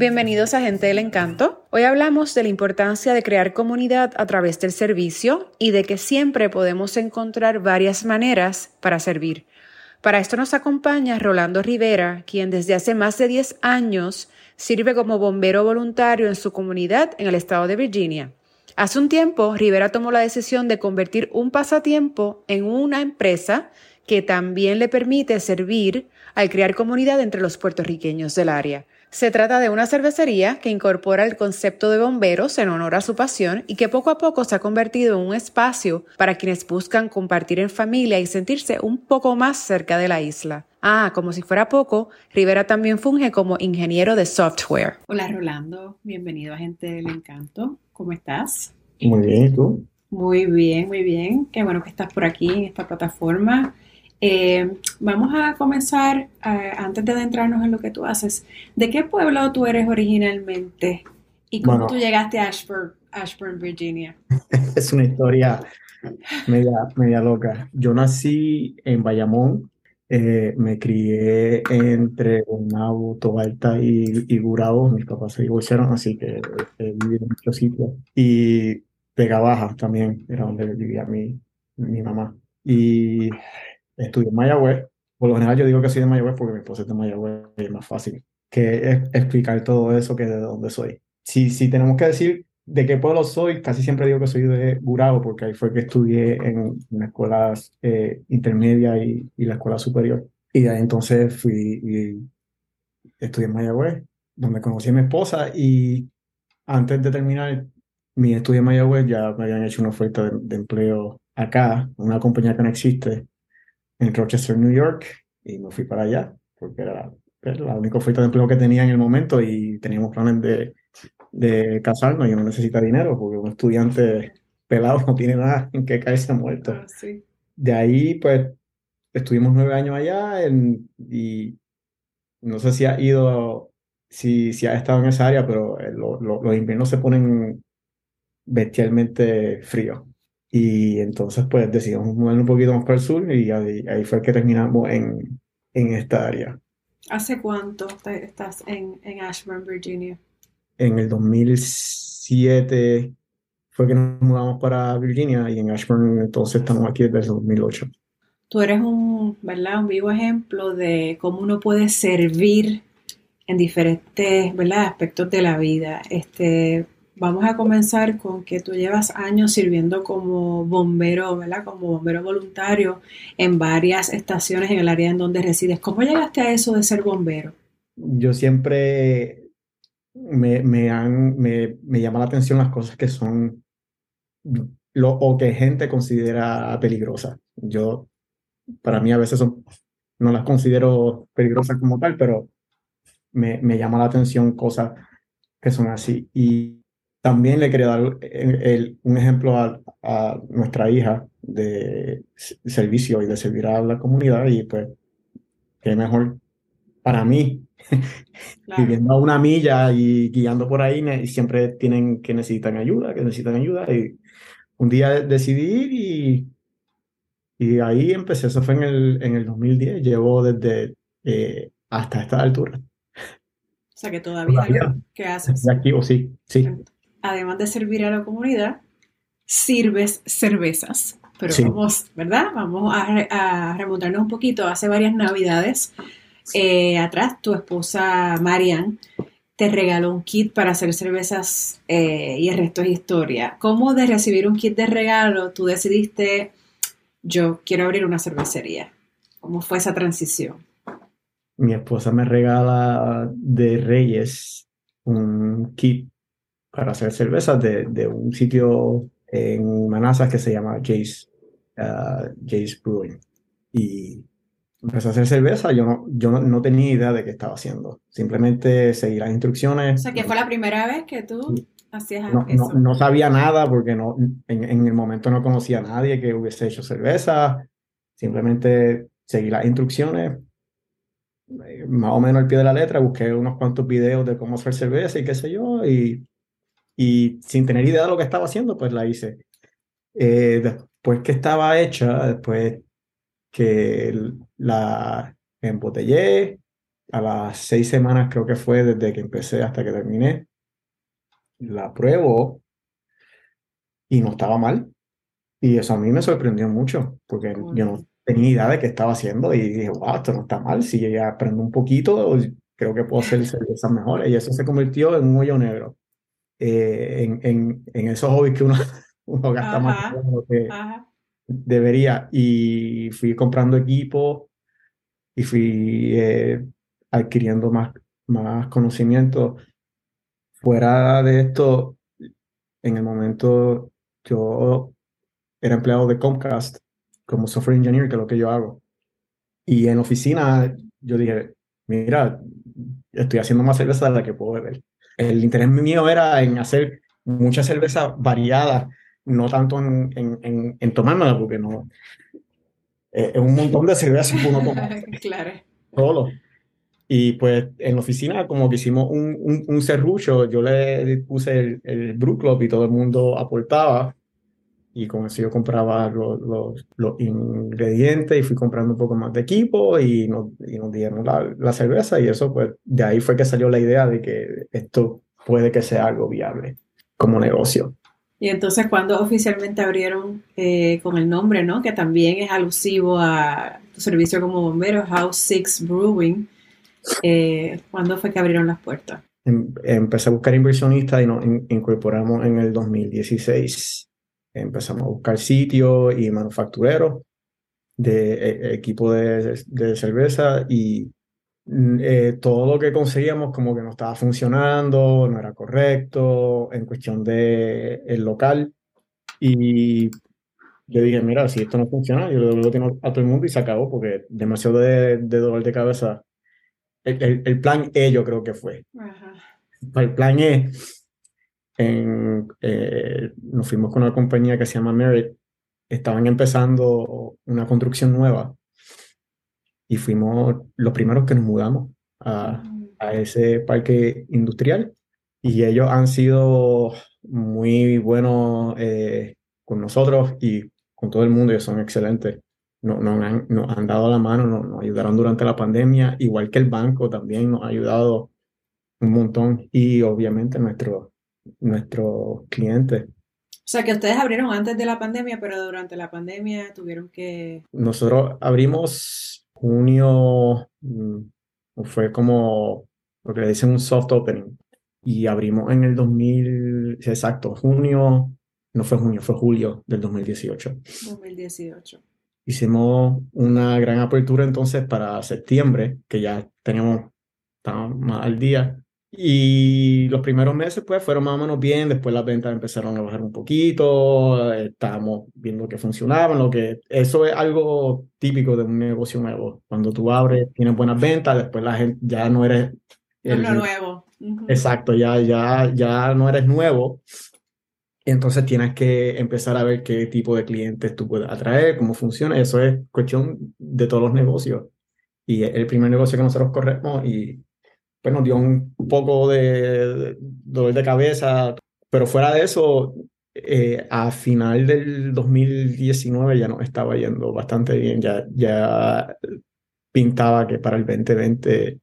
Bienvenidos a Gente del Encanto. Hoy hablamos de la importancia de crear comunidad a través del servicio y de que siempre podemos encontrar varias maneras para servir. Para esto nos acompaña Rolando Rivera, quien desde hace más de 10 años sirve como bombero voluntario en su comunidad en el estado de Virginia. Hace un tiempo, Rivera tomó la decisión de convertir un pasatiempo en una empresa que también le permite servir al crear comunidad entre los puertorriqueños del área. Se trata de una cervecería que incorpora el concepto de bomberos en honor a su pasión y que poco a poco se ha convertido en un espacio para quienes buscan compartir en familia y sentirse un poco más cerca de la isla. Ah, como si fuera poco, Rivera también funge como ingeniero de software. Hola Rolando, bienvenido a Gente del Encanto. ¿Cómo estás? Muy bien, ¿y tú? Muy bien, muy bien. Qué bueno que estás por aquí en esta plataforma. Eh, vamos a comenzar, eh, antes de adentrarnos en lo que tú haces, ¿de qué pueblo tú eres originalmente y cómo tú llegaste a Ashburn, Ashburn, Virginia? Es una historia media, media loca. Yo nací en Bayamón, eh, me crié entre Guaynabo, Tobalta y, y Gurabo. Mis papás se divorciaron, así que viví en muchos sitios. Y Vega Baja también era donde vivía mi, mi mamá. Y estudié en Mayagüez. Por lo general yo digo que soy de Mayagüez porque mi esposa es de Mayagüez y es más fácil que explicar todo eso que de dónde soy. Si, si tenemos que decir de qué pueblo soy, casi siempre digo que soy de Gurabo porque ahí fue que estudié en una escuela eh, intermedia y, y, la escuela superior. Y ahí entonces fui y estudié en Mayagüez, donde conocí a mi esposa. Y antes de terminar mi estudio en Mayagüez ya me habían hecho una oferta de, empleo acá, una compañía que no existe, en Rochester, New York, y me fui para allá, porque era pues, la única oferta de empleo que tenía en el momento y teníamos planes de, de casarnos y no necesita dinero, porque un estudiante pelado no tiene nada en que caerse muerto. Ah, sí. De ahí, pues, estuvimos nueve años allá en, y no sé si ha ido, si, si ha estado en esa área, pero eh, lo, lo, los inviernos se ponen bestialmente fríos. Y entonces, pues decidimos movernos un poquito más para el sur y ahí, ahí fue que terminamos en, en esta área. ¿Hace cuánto estás en, en Ashburn, Virginia? En el 2007 fue que nos mudamos para Virginia y en Ashburn entonces estamos aquí desde el 2008. Tú eres un, ¿verdad? un vivo ejemplo de cómo uno puede servir en diferentes ¿verdad? aspectos de la vida. Este, Vamos a comenzar con que tú llevas años sirviendo como bombero, ¿verdad? Como bombero voluntario en varias estaciones en el área en donde resides. ¿Cómo llegaste a eso de ser bombero? Yo siempre me, me, han, me, me llama la atención las cosas que son lo, o que gente considera peligrosas. Yo, para mí a veces son, no las considero peligrosas como tal, pero me, me llama la atención cosas que son así. Y también le quería dar el, un ejemplo a, a, nuestra hija de servicio y de servir a la comunidad y pues qué mejor para mí claro. viviendo a una milla y guiando por ahí siempre tienen que necesitan ayuda, que necesitan ayuda y un día decidí ir y, y ahí empecé, eso fue en el, en el 2010, llevo desde eh, hasta esta altura. O sea que todavía, todavía ¿qué haces? Activo, sí, sí además de servir a la comunidad, sirves cervezas. Pero sí. vamos, ¿verdad? Vamos a, a, remontarnos un poquito. Hace varias navidades eh, atrás, tu esposa Marian te regaló un kit para hacer cervezas eh, y el resto es historia. ¿Cómo de recibir un kit de regalo tú decidiste, yo quiero abrir una cervecería? ¿Cómo fue esa transición? Mi esposa me regala de Reyes un kit para hacer cervezas de, de un sitio en Manassas que se llama Jace, uh, Jace Brewing. Y empecé a hacer cerveza, yo no, yo no, no, tenía idea de qué estaba haciendo. Simplemente seguí las instrucciones. O sea, que fue la primera vez que tú hacías no, eso. No, no, sabía nada porque no, en, en, el momento no conocía a nadie que hubiese hecho cerveza. Simplemente seguí las instrucciones, más o menos al pie de la letra, busqué unos cuantos videos de cómo hacer cerveza y qué sé yo, y y sin tener idea de lo que estaba haciendo, pues la hice. Eh, después que estaba hecha, después que la embotellé, a las seis semanas creo que fue desde que empecé hasta que terminé, la pruebo y no estaba mal. Y eso a mí me sorprendió mucho, porque yo no tenía idea de qué estaba haciendo y dije, wow, esto no está mal. Si ya aprendo un poquito, creo que puedo hacer cervezas mejores. Y eso se convirtió en un hoyo negro. Eh, en, en, en, esos hobbies que uno, uno gasta más de lo que debería. Y fui comprando equipo y fui eh, adquiriendo más, más conocimiento. Fuera de esto, en el momento yo era empleado de Comcast como software engineer, que es lo que yo hago. Y en oficina yo dije, mira, estoy haciendo más cerveza de la que puedo beber. El interés mío era en hacer mucha cerveza variada, no tanto en, en, en, tomármela, porque no. Eh, es un montón de cerveza que uno toma. claro. Solo. Y pues en la oficina, como que hicimos un, un, un serrucho, yo le puse el, el Brew Club y todo el mundo aportaba y con eso yo compraba los, los, los, ingredientes y fui comprando un poco más de equipo y nos, y nos dieron la, la, cerveza y eso pues de ahí fue que salió la idea de que esto puede que sea algo viable como negocio. Y entonces cuando oficialmente abrieron eh, con el nombre, ¿no? Que también es alusivo a tu servicio como bombero, House Six Brewing, eh, ¿cuándo fue que abrieron las puertas? Em, empecé a buscar inversionistas y nos incorporamos en el 2016 empezamos a buscar sitios y manufactureros de e, equipo de, cerveza y eh, todo lo que conseguíamos como que no estaba funcionando, no era correcto en cuestión de el local y yo dije, mira, si esto no funciona, yo lo tengo a todo el mundo y se acabó porque demasiado de, de dolor de cabeza. El, el, plan E yo creo que fue. El plan E eh, nos fuimos con una compañía que se llama Merit. Estaban empezando una construcción nueva y fuimos los primeros que nos mudamos a, a ese parque industrial y ellos han sido muy buenos eh, con nosotros y con todo el mundo, ellos son excelentes. Nos, han, nos han dado la mano, nos, nos, ayudaron durante la pandemia, igual que el banco también nos ha ayudado un montón y obviamente nuestro, nuestros clientes. O sea, que ustedes abrieron antes de la pandemia, pero durante la pandemia tuvieron que... Nosotros abrimos junio, mm, fue como lo que le dicen un soft opening, y abrimos en el 2000, exacto, junio, no fue junio, fue julio del 2018. 2018. Hicimos una gran apertura entonces para septiembre, que ya teníamos, estábamos más al día, y los primeros meses, pues, fueron más o menos bien. Después las ventas empezaron a bajar un poquito. Estábamos viendo que funcionaban. Lo que, eso es algo típico de un negocio nuevo. Cuando tú abres, tienes buenas ventas, después la gente ya no eres. El, lo nuevo. Exacto, ya, ya, ya no eres nuevo. Entonces tienes que empezar a ver qué tipo de clientes tú puedes atraer, cómo funciona. Eso es cuestión de todos los negocios. Y el primer negocio que nosotros corremos y pues nos dio un poco de, dolor de cabeza, pero fuera de eso, eh, a final del 2019 ya nos estaba yendo bastante bien, ya, ya pintaba que para el 2020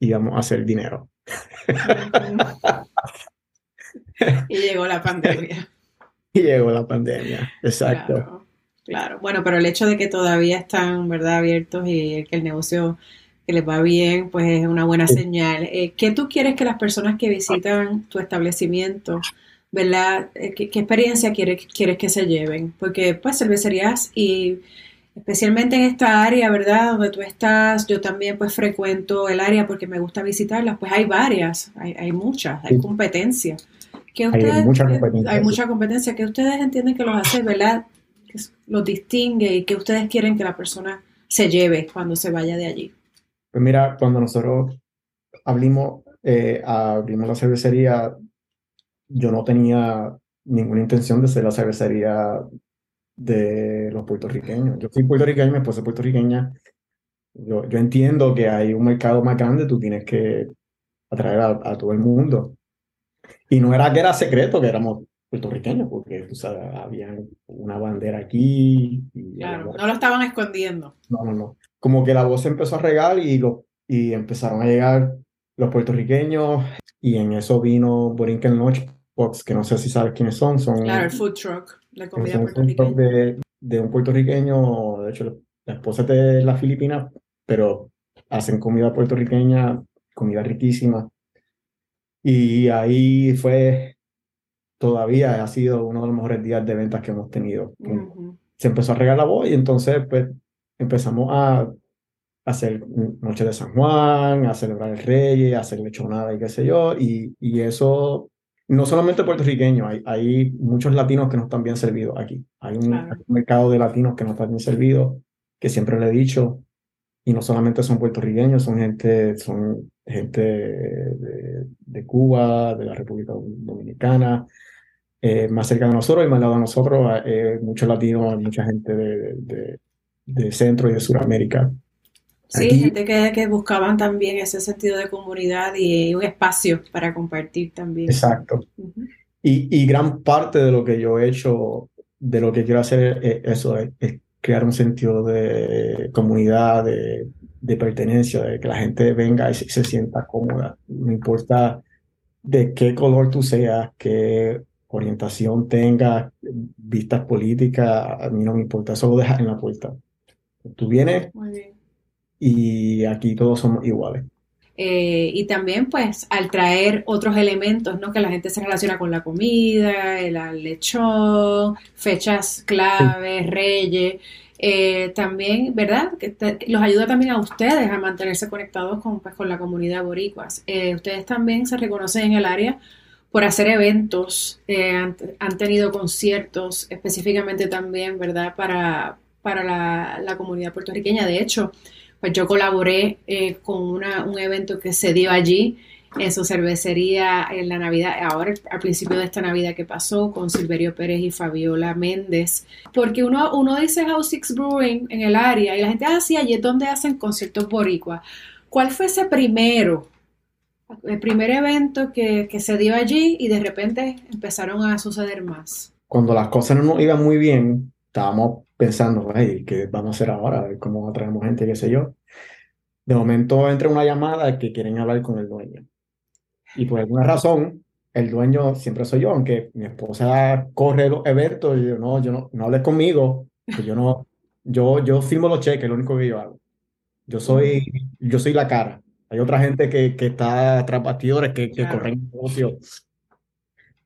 íbamos a hacer dinero. y llegó la pandemia. Y llegó la pandemia, exacto. Claro, claro, bueno, pero el hecho de que todavía están, ¿verdad?, abiertos y que el negocio que les va bien, pues es una buena señal. Eh, ¿Qué tú quieres que las personas que visitan tu establecimiento, ¿verdad? Eh, ¿Qué, experiencia quieres, quieres que se lleven? Porque pues cervecerías y especialmente en esta área, ¿verdad? Donde tú estás, yo también pues frecuento el área porque me gusta visitarlas, pues hay varias, hay, hay muchas, hay competencia. ¿Qué ustedes, hay mucha competencia. Hay mucha competencia. que ustedes entienden que los hace, ¿verdad? Que los distingue y que ustedes quieren que la persona se lleve cuando se vaya de allí. Pues mira, cuando nosotros abrimos, eh, abrimos la cervecería, yo no tenía ninguna intención de ser la cervecería de los puertorriqueños. Yo soy puertorriqueño, mi esposa es puertorriqueña. Yo, yo entiendo que hay un mercado más grande, tú tienes que atraer a, todo el mundo. Y no era que era secreto, que éramos puertorriqueños, porque había una bandera aquí. claro, no lo estaban escondiendo. No, no, no. Como que la voz se empezó a regar y, lo, y empezaron a llegar los puertorriqueños y en eso vino Borinquen Lunch Box, que no sé si sabes quiénes son. son claro, el food truck de comida puertorriqueña. De, de, un puertorriqueño, de hecho, la esposa es de la Filipina, pero hacen comida puertorriqueña, comida riquísima. Y ahí fue, todavía ha sido uno de los mejores días de ventas que hemos tenido. Se empezó a regar la voz y entonces pues empezamos a hacer Noche de San Juan, a celebrar el Rey, a hacer lechonada y qué sé yo, y, y eso no solamente puertorriqueño, hay, hay muchos latinos que no están bien servidos aquí. Hay un, mercado de latinos que no están bien servidos, que siempre le he dicho, y no solamente son puertorriqueños, son gente, son gente de, de Cuba, de la República Dominicana, eh, más cerca de nosotros y más lado de nosotros, eh, muchos latinos, mucha gente de, de, de Centro y de Sudamérica. Sí, gente que, que, buscaban también ese sentido de comunidad y un espacio para compartir también. Exacto. y, y, gran parte de lo que yo he hecho, de lo que quiero hacer es eso, es, crear un sentido de comunidad, de, de, pertenencia, de que la gente venga y se, sienta cómoda. No importa de qué color tú seas, qué orientación tengas, vistas políticas, a mí no me importa, eso lo dejas en la puerta. Tú vienes, Muy bien y aquí todos somos iguales. Eh, y también pues al traer otros elementos, ¿no? Que la gente se relaciona con la comida, el lechón, fechas claves, reyes, eh, también, ¿verdad? Que los ayuda también a ustedes a mantenerse conectados con, pues, con la comunidad boricuas. Eh, ustedes también se reconocen en el área por hacer eventos, han, han, tenido conciertos específicamente también, ¿verdad? Para, para la, comunidad puertorriqueña. De hecho, pues yo colaboré eh, con una, un evento que se dio allí en su cervecería en la Navidad, ahora al principio de esta Navidad que pasó con Silverio Pérez y Fabiola Méndez, porque uno, uno dice House Six Brewing en el área y la gente, ah, allí es donde hacen conciertos boricua. ¿Cuál fue ese primero? El primer evento que, que se dio allí y de repente empezaron a suceder más. Cuando las cosas no iban muy bien, estábamos pensando, hey, ¿qué vamos a hacer ahora? ¿Cómo atraemos gente? ¿Qué sé yo? De momento entra una llamada que quieren hablar con el dueño. Y por alguna razón, el dueño siempre soy yo, aunque mi esposa corre los eventos y yo no, yo no, no hables conmigo, que yo no, yo, yo firmo los cheques, lo único que yo hago. Yo soy, yo soy la cara. Hay otra gente que, que está tras bastidores, que, que corren negocios.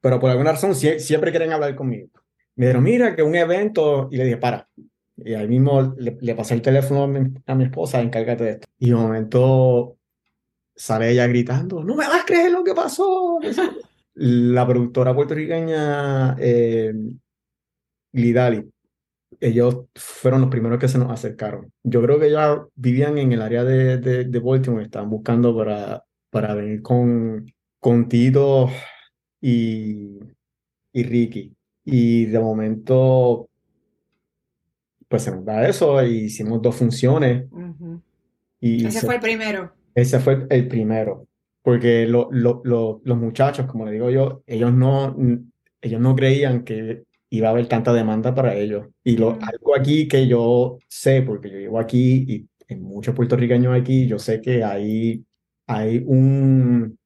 Pero por alguna razón siempre quieren hablar conmigo. Me mira, que un evento, y le dije, para. Y ahí mismo le, pasé el teléfono a mi, esposa, encárgate de esto. Y de momento sale ella gritando, no me vas a creer lo que pasó. La productora puertorriqueña eh, Lidali, ellos fueron los primeros que se nos acercaron. Yo creo que ellos vivían en el área de, de, de Baltimore, estaban buscando para, para venir con, con Tito y, y Ricky. Y de momento, pues se nos da eso, y hicimos dos funciones. y ese fue el primero. Ese fue el primero. Porque lo, lo, los muchachos, como le digo yo, ellos no, ellos no creían que iba a haber tanta demanda para ellos. Y lo, algo aquí que yo sé, porque yo vivo aquí y en muchos puertorriqueños aquí, yo sé que hay, hay un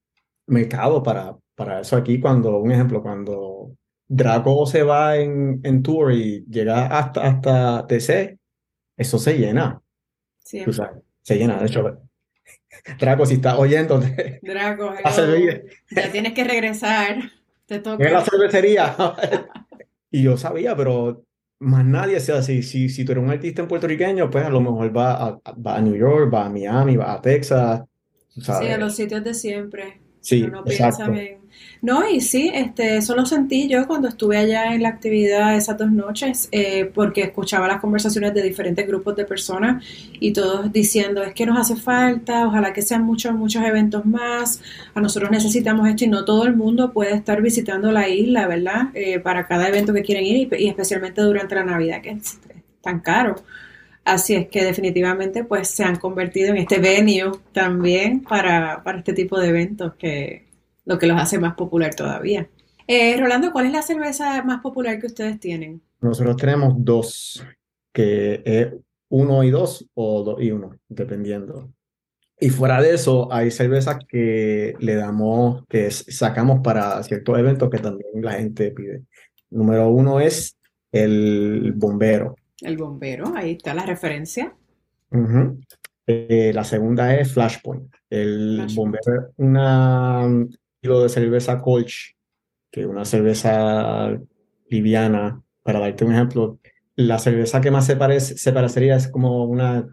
mercado para, para eso aquí cuando, un ejemplo, cuando Draco se va en, en tour y llega hasta, hasta TC, eso se llena. Sí. se llena, de hecho. Draco, si estás oyendo, Draco, ya tienes que regresar. Te toca. En la cervecería. y yo sabía, pero más nadie sea así. Si, si tú eres un artista en puertorriqueño, pues a lo mejor va a, va a New York, va a Miami, va a Texas. Sí, a los sitios de siempre. Sí, exacto. No, y sí, este, eso lo sentí yo cuando estuve allá en la actividad esas dos noches, eh, porque escuchaba las conversaciones de diferentes grupos de personas y todos diciendo, es que nos hace falta, ojalá que sean muchos, muchos eventos más, a nosotros necesitamos esto y no todo el mundo puede estar visitando la isla, ¿verdad? Eh, para cada evento que quieren ir y, especialmente durante la Navidad, que es tan caro. Así es que definitivamente pues se han convertido en este venue también para, para este tipo de eventos que lo que los hace más popular todavía. Eh, Rolando, ¿cuál es la cerveza más popular que ustedes tienen? Nosotros tenemos dos, que uno y dos o dos y uno, dependiendo. Y fuera de eso, hay cervezas que le damos, que sacamos para ciertos eventos que también la gente pide. Número uno es el bombero. El bombero, ahí está la referencia. Eh, la segunda es Flashpoint. El bombero es un estilo de cerveza Colch, que es una cerveza liviana. Para darte un ejemplo, la cerveza que más se, parece, se parecería es como una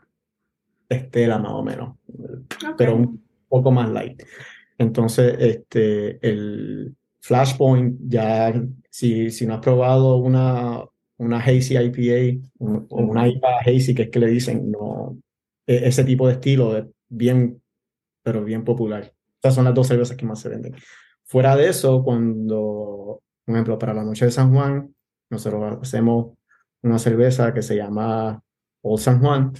estela más o menos, pero un poco más light. Entonces, este, el Flashpoint, ya si, si no has probado una, una Hazy IPA o una IPA Hazy, que es que le dicen, no, e, ese tipo de estilo es bien, pero bien popular. Esas son las dos cervezas que más se venden. Fuera de eso, cuando, por ejemplo, para la noche de San Juan, nosotros hacemos una cerveza que se llama Old San Juan,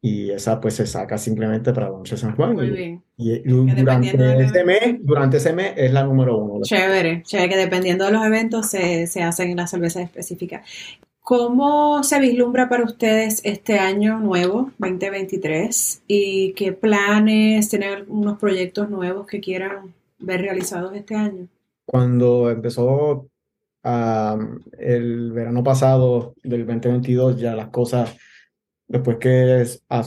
y esa pues se saca simplemente para de San Juan. Muy bien. Y, durante ese mes, durante ese mes es la número uno. Chévere, chévere, que dependiendo de los eventos se, se hacen las cervezas específicas. ¿Cómo se vislumbra para ustedes este año nuevo, 2023? ¿Y qué planes, tienen algunos proyectos nuevos que quieran ver realizados este año? Cuando empezó el verano pasado del 2022, ya las cosas después que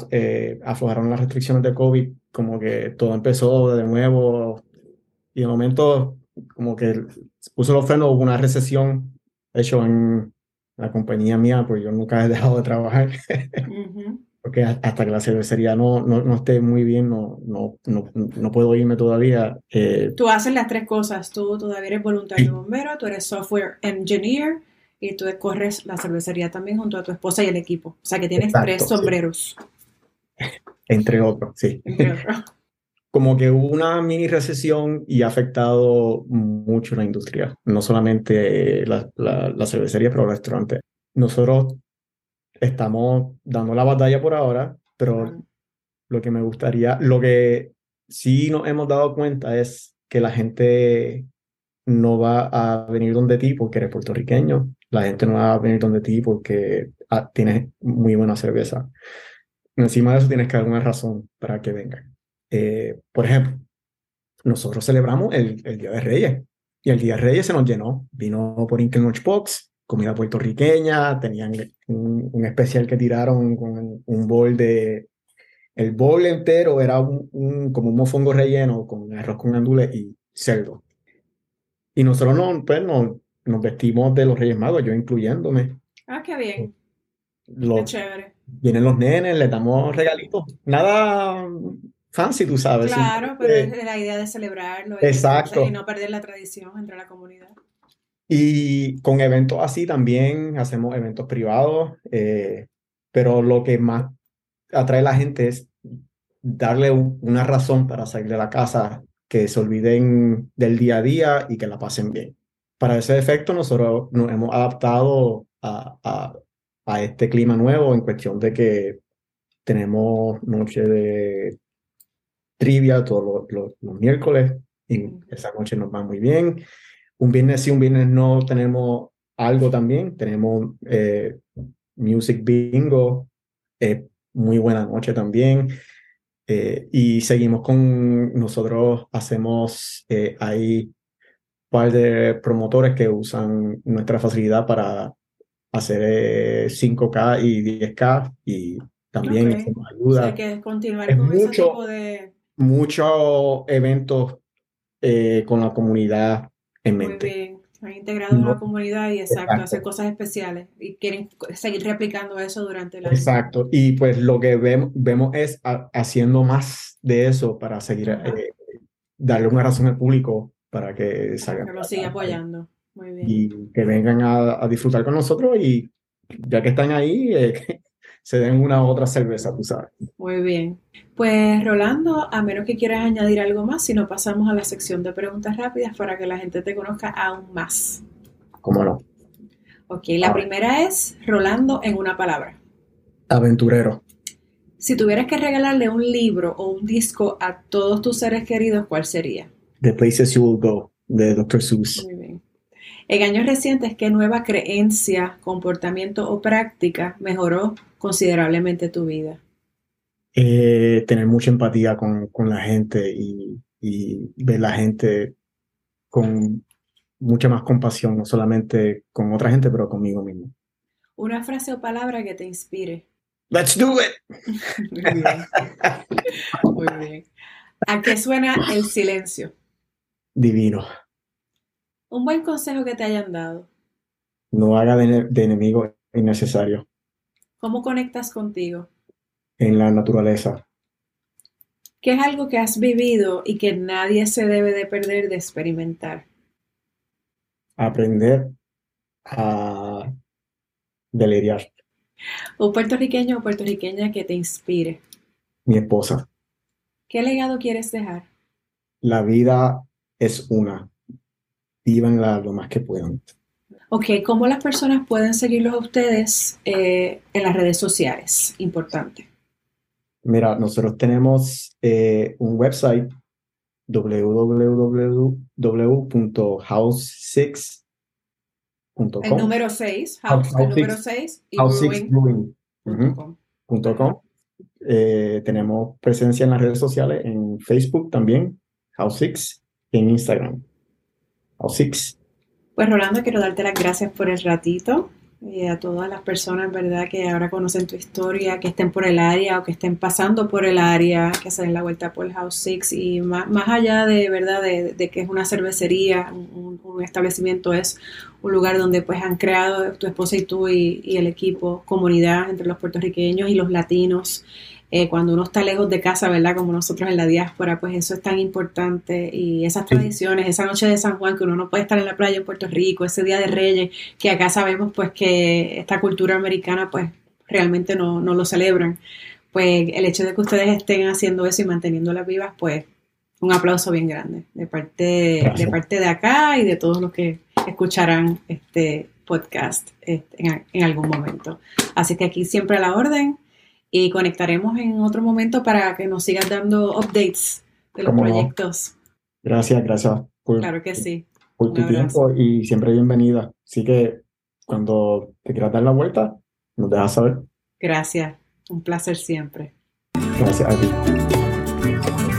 eh, aflojaron las restricciones de COVID, como que todo empezó de nuevo y de momento como que puso los frenos, hubo una recesión, hecho en la compañía mía, pues yo nunca he dejado de trabajar, porque hasta que la cervecería no, no, no, esté muy bien, no, no, no, no puedo irme todavía. Eh. Tú haces las tres cosas, tú todavía eres voluntario bombero, tú eres software engineer, y tú corres la cervecería también junto a tu esposa y el equipo. O sea que tienes tres sombreros. Entre otros, sí. Entre otros. Como que hubo una mini recesión y ha afectado mucho la industria, no solamente la, la, cervecería, pero el restaurante. Nosotros estamos dando la batalla por ahora, pero lo que me gustaría, lo que sí nos hemos dado cuenta es que la gente no va a venir donde ti porque eres puertorriqueño, la gente no va a venir donde ti porque ah, tienes muy buena cerveza. Encima de eso tienes que dar una razón para que vengan. Eh, por ejemplo, nosotros celebramos el, el, Día de Reyes y el Día de Reyes se nos llenó. Vino por Inkel Box, comida puertorriqueña, tenían un, especial que tiraron con un bol de... El bol entero era un, como un mofongo relleno con arroz con andules y cerdo. Y nosotros no, pues, no, nos vestimos de los Reyes Magos, yo incluyéndome. Ah, qué bien. qué chévere. Vienen los nenes, les damos regalitos. Nada fancy, tú sabes. Claro, pero es la idea de celebrarlo. Exacto. Y no perder la tradición entre la comunidad. Y con eventos así también hacemos eventos privados, eh, pero lo que más atrae a la gente es darle una razón para salir de la casa, que se olviden del día a día y que la pasen bien para ese efecto nosotros nos hemos adaptado a, a, este clima nuevo en cuestión de que tenemos noche de trivia todos los, los, miércoles y esa noche nos va muy bien. Un viernes sí, un viernes no tenemos algo también. Tenemos eh, Music Bingo, eh, muy buena noche también. Eh, y seguimos con, nosotros hacemos ahí par de promotores que usan nuestra facilidad para hacer 5K eh, y 10K y también nos ayuda. hay que continuar con mucho, ese tipo de... Muchos eventos eh, con la comunidad en mente. Muy bien. Han integrado en la comunidad y exacto, hacer cosas especiales y quieren seguir replicando eso durante el año. Exacto, y pues lo que vemos, vemos es haciendo más de eso para seguir, eh, darle una razón al público para que salgan. Que lo siga apoyando. Muy bien. Y que vengan a, disfrutar con nosotros y ya que están ahí, eh, se den una u otra cerveza, tú sabes. Muy bien. Pues Rolando, a menos que quieras añadir algo más, si no pasamos a la sección de preguntas rápidas para que la gente te conozca aún más. ¿Cómo no? Ok, la primera es Rolando en una palabra. Aventurero. Si tuvieras que regalarle un libro o un disco a todos tus seres queridos, ¿cuál sería? The Places You Will Go, de Dr. Seuss. Muy bien. En años recientes, ¿qué nueva creencia, comportamiento o práctica mejoró considerablemente tu vida? Eh, tener mucha empatía con, con la gente y, y, ver la gente con mucha más compasión, no solamente con otra gente, pero conmigo mismo. Una frase o palabra que te inspire. Let's do it. Muy bien. Muy bien. ¿A qué suena el silencio? Divino. Un buen consejo que te hayan dado. No haga de, de enemigo innecesario. ¿Cómo conectas contigo? En la naturaleza. ¿Qué es algo que has vivido y que nadie se debe de perder de experimentar? Aprender a deliriar. Un puertorriqueño o puertorriqueña que te inspire. Mi esposa. ¿Qué legado quieres dejar? La vida es una. Vívanla lo más que puedan. Ok, ¿cómo las personas pueden seguirlos a ustedes eh, en las redes sociales? Importante. Mira, nosotros tenemos eh, un website www.house6.com. El número 6, house, el número 6 y house6brewing. punto com. Eh, tenemos presencia en las redes sociales, en Facebook también, House6, y en Instagram, House6. Pues Rolando, quiero darte las gracias por el ratito y a todas las personas, ¿verdad?, que ahora conocen tu historia, que estén por el área o que estén pasando por el área, que se den la vuelta por el House Six y más, más allá de, ¿verdad?, de, que es una cervecería, un, establecimiento, es un lugar donde pues han creado tu esposa y tú y el equipo, comunidad entre los puertorriqueños y los latinos. Eh, cuando uno está lejos de casa, ¿verdad? Como nosotros en la diáspora, pues eso es tan importante y esas tradiciones, esa noche de San Juan que uno no puede estar en la playa en Puerto Rico, ese Día de Reyes, que acá sabemos pues que esta cultura americana pues realmente no, no lo celebran. Pues el hecho de que ustedes estén haciendo eso y manteniéndolas vivas, pues un aplauso bien grande de parte, de parte de acá y de todos los que escucharán este podcast este, en, en algún momento. Así que aquí siempre a la orden y conectaremos en otro momento para que nos sigas dando updates de los proyectos. No? Gracias, gracias. Por, claro que sí. Por tu tiempo y siempre bienvenida. Así que cuando te quieras dar la vuelta, nos dejas saber. Gracias. Un placer siempre. Gracias a ti.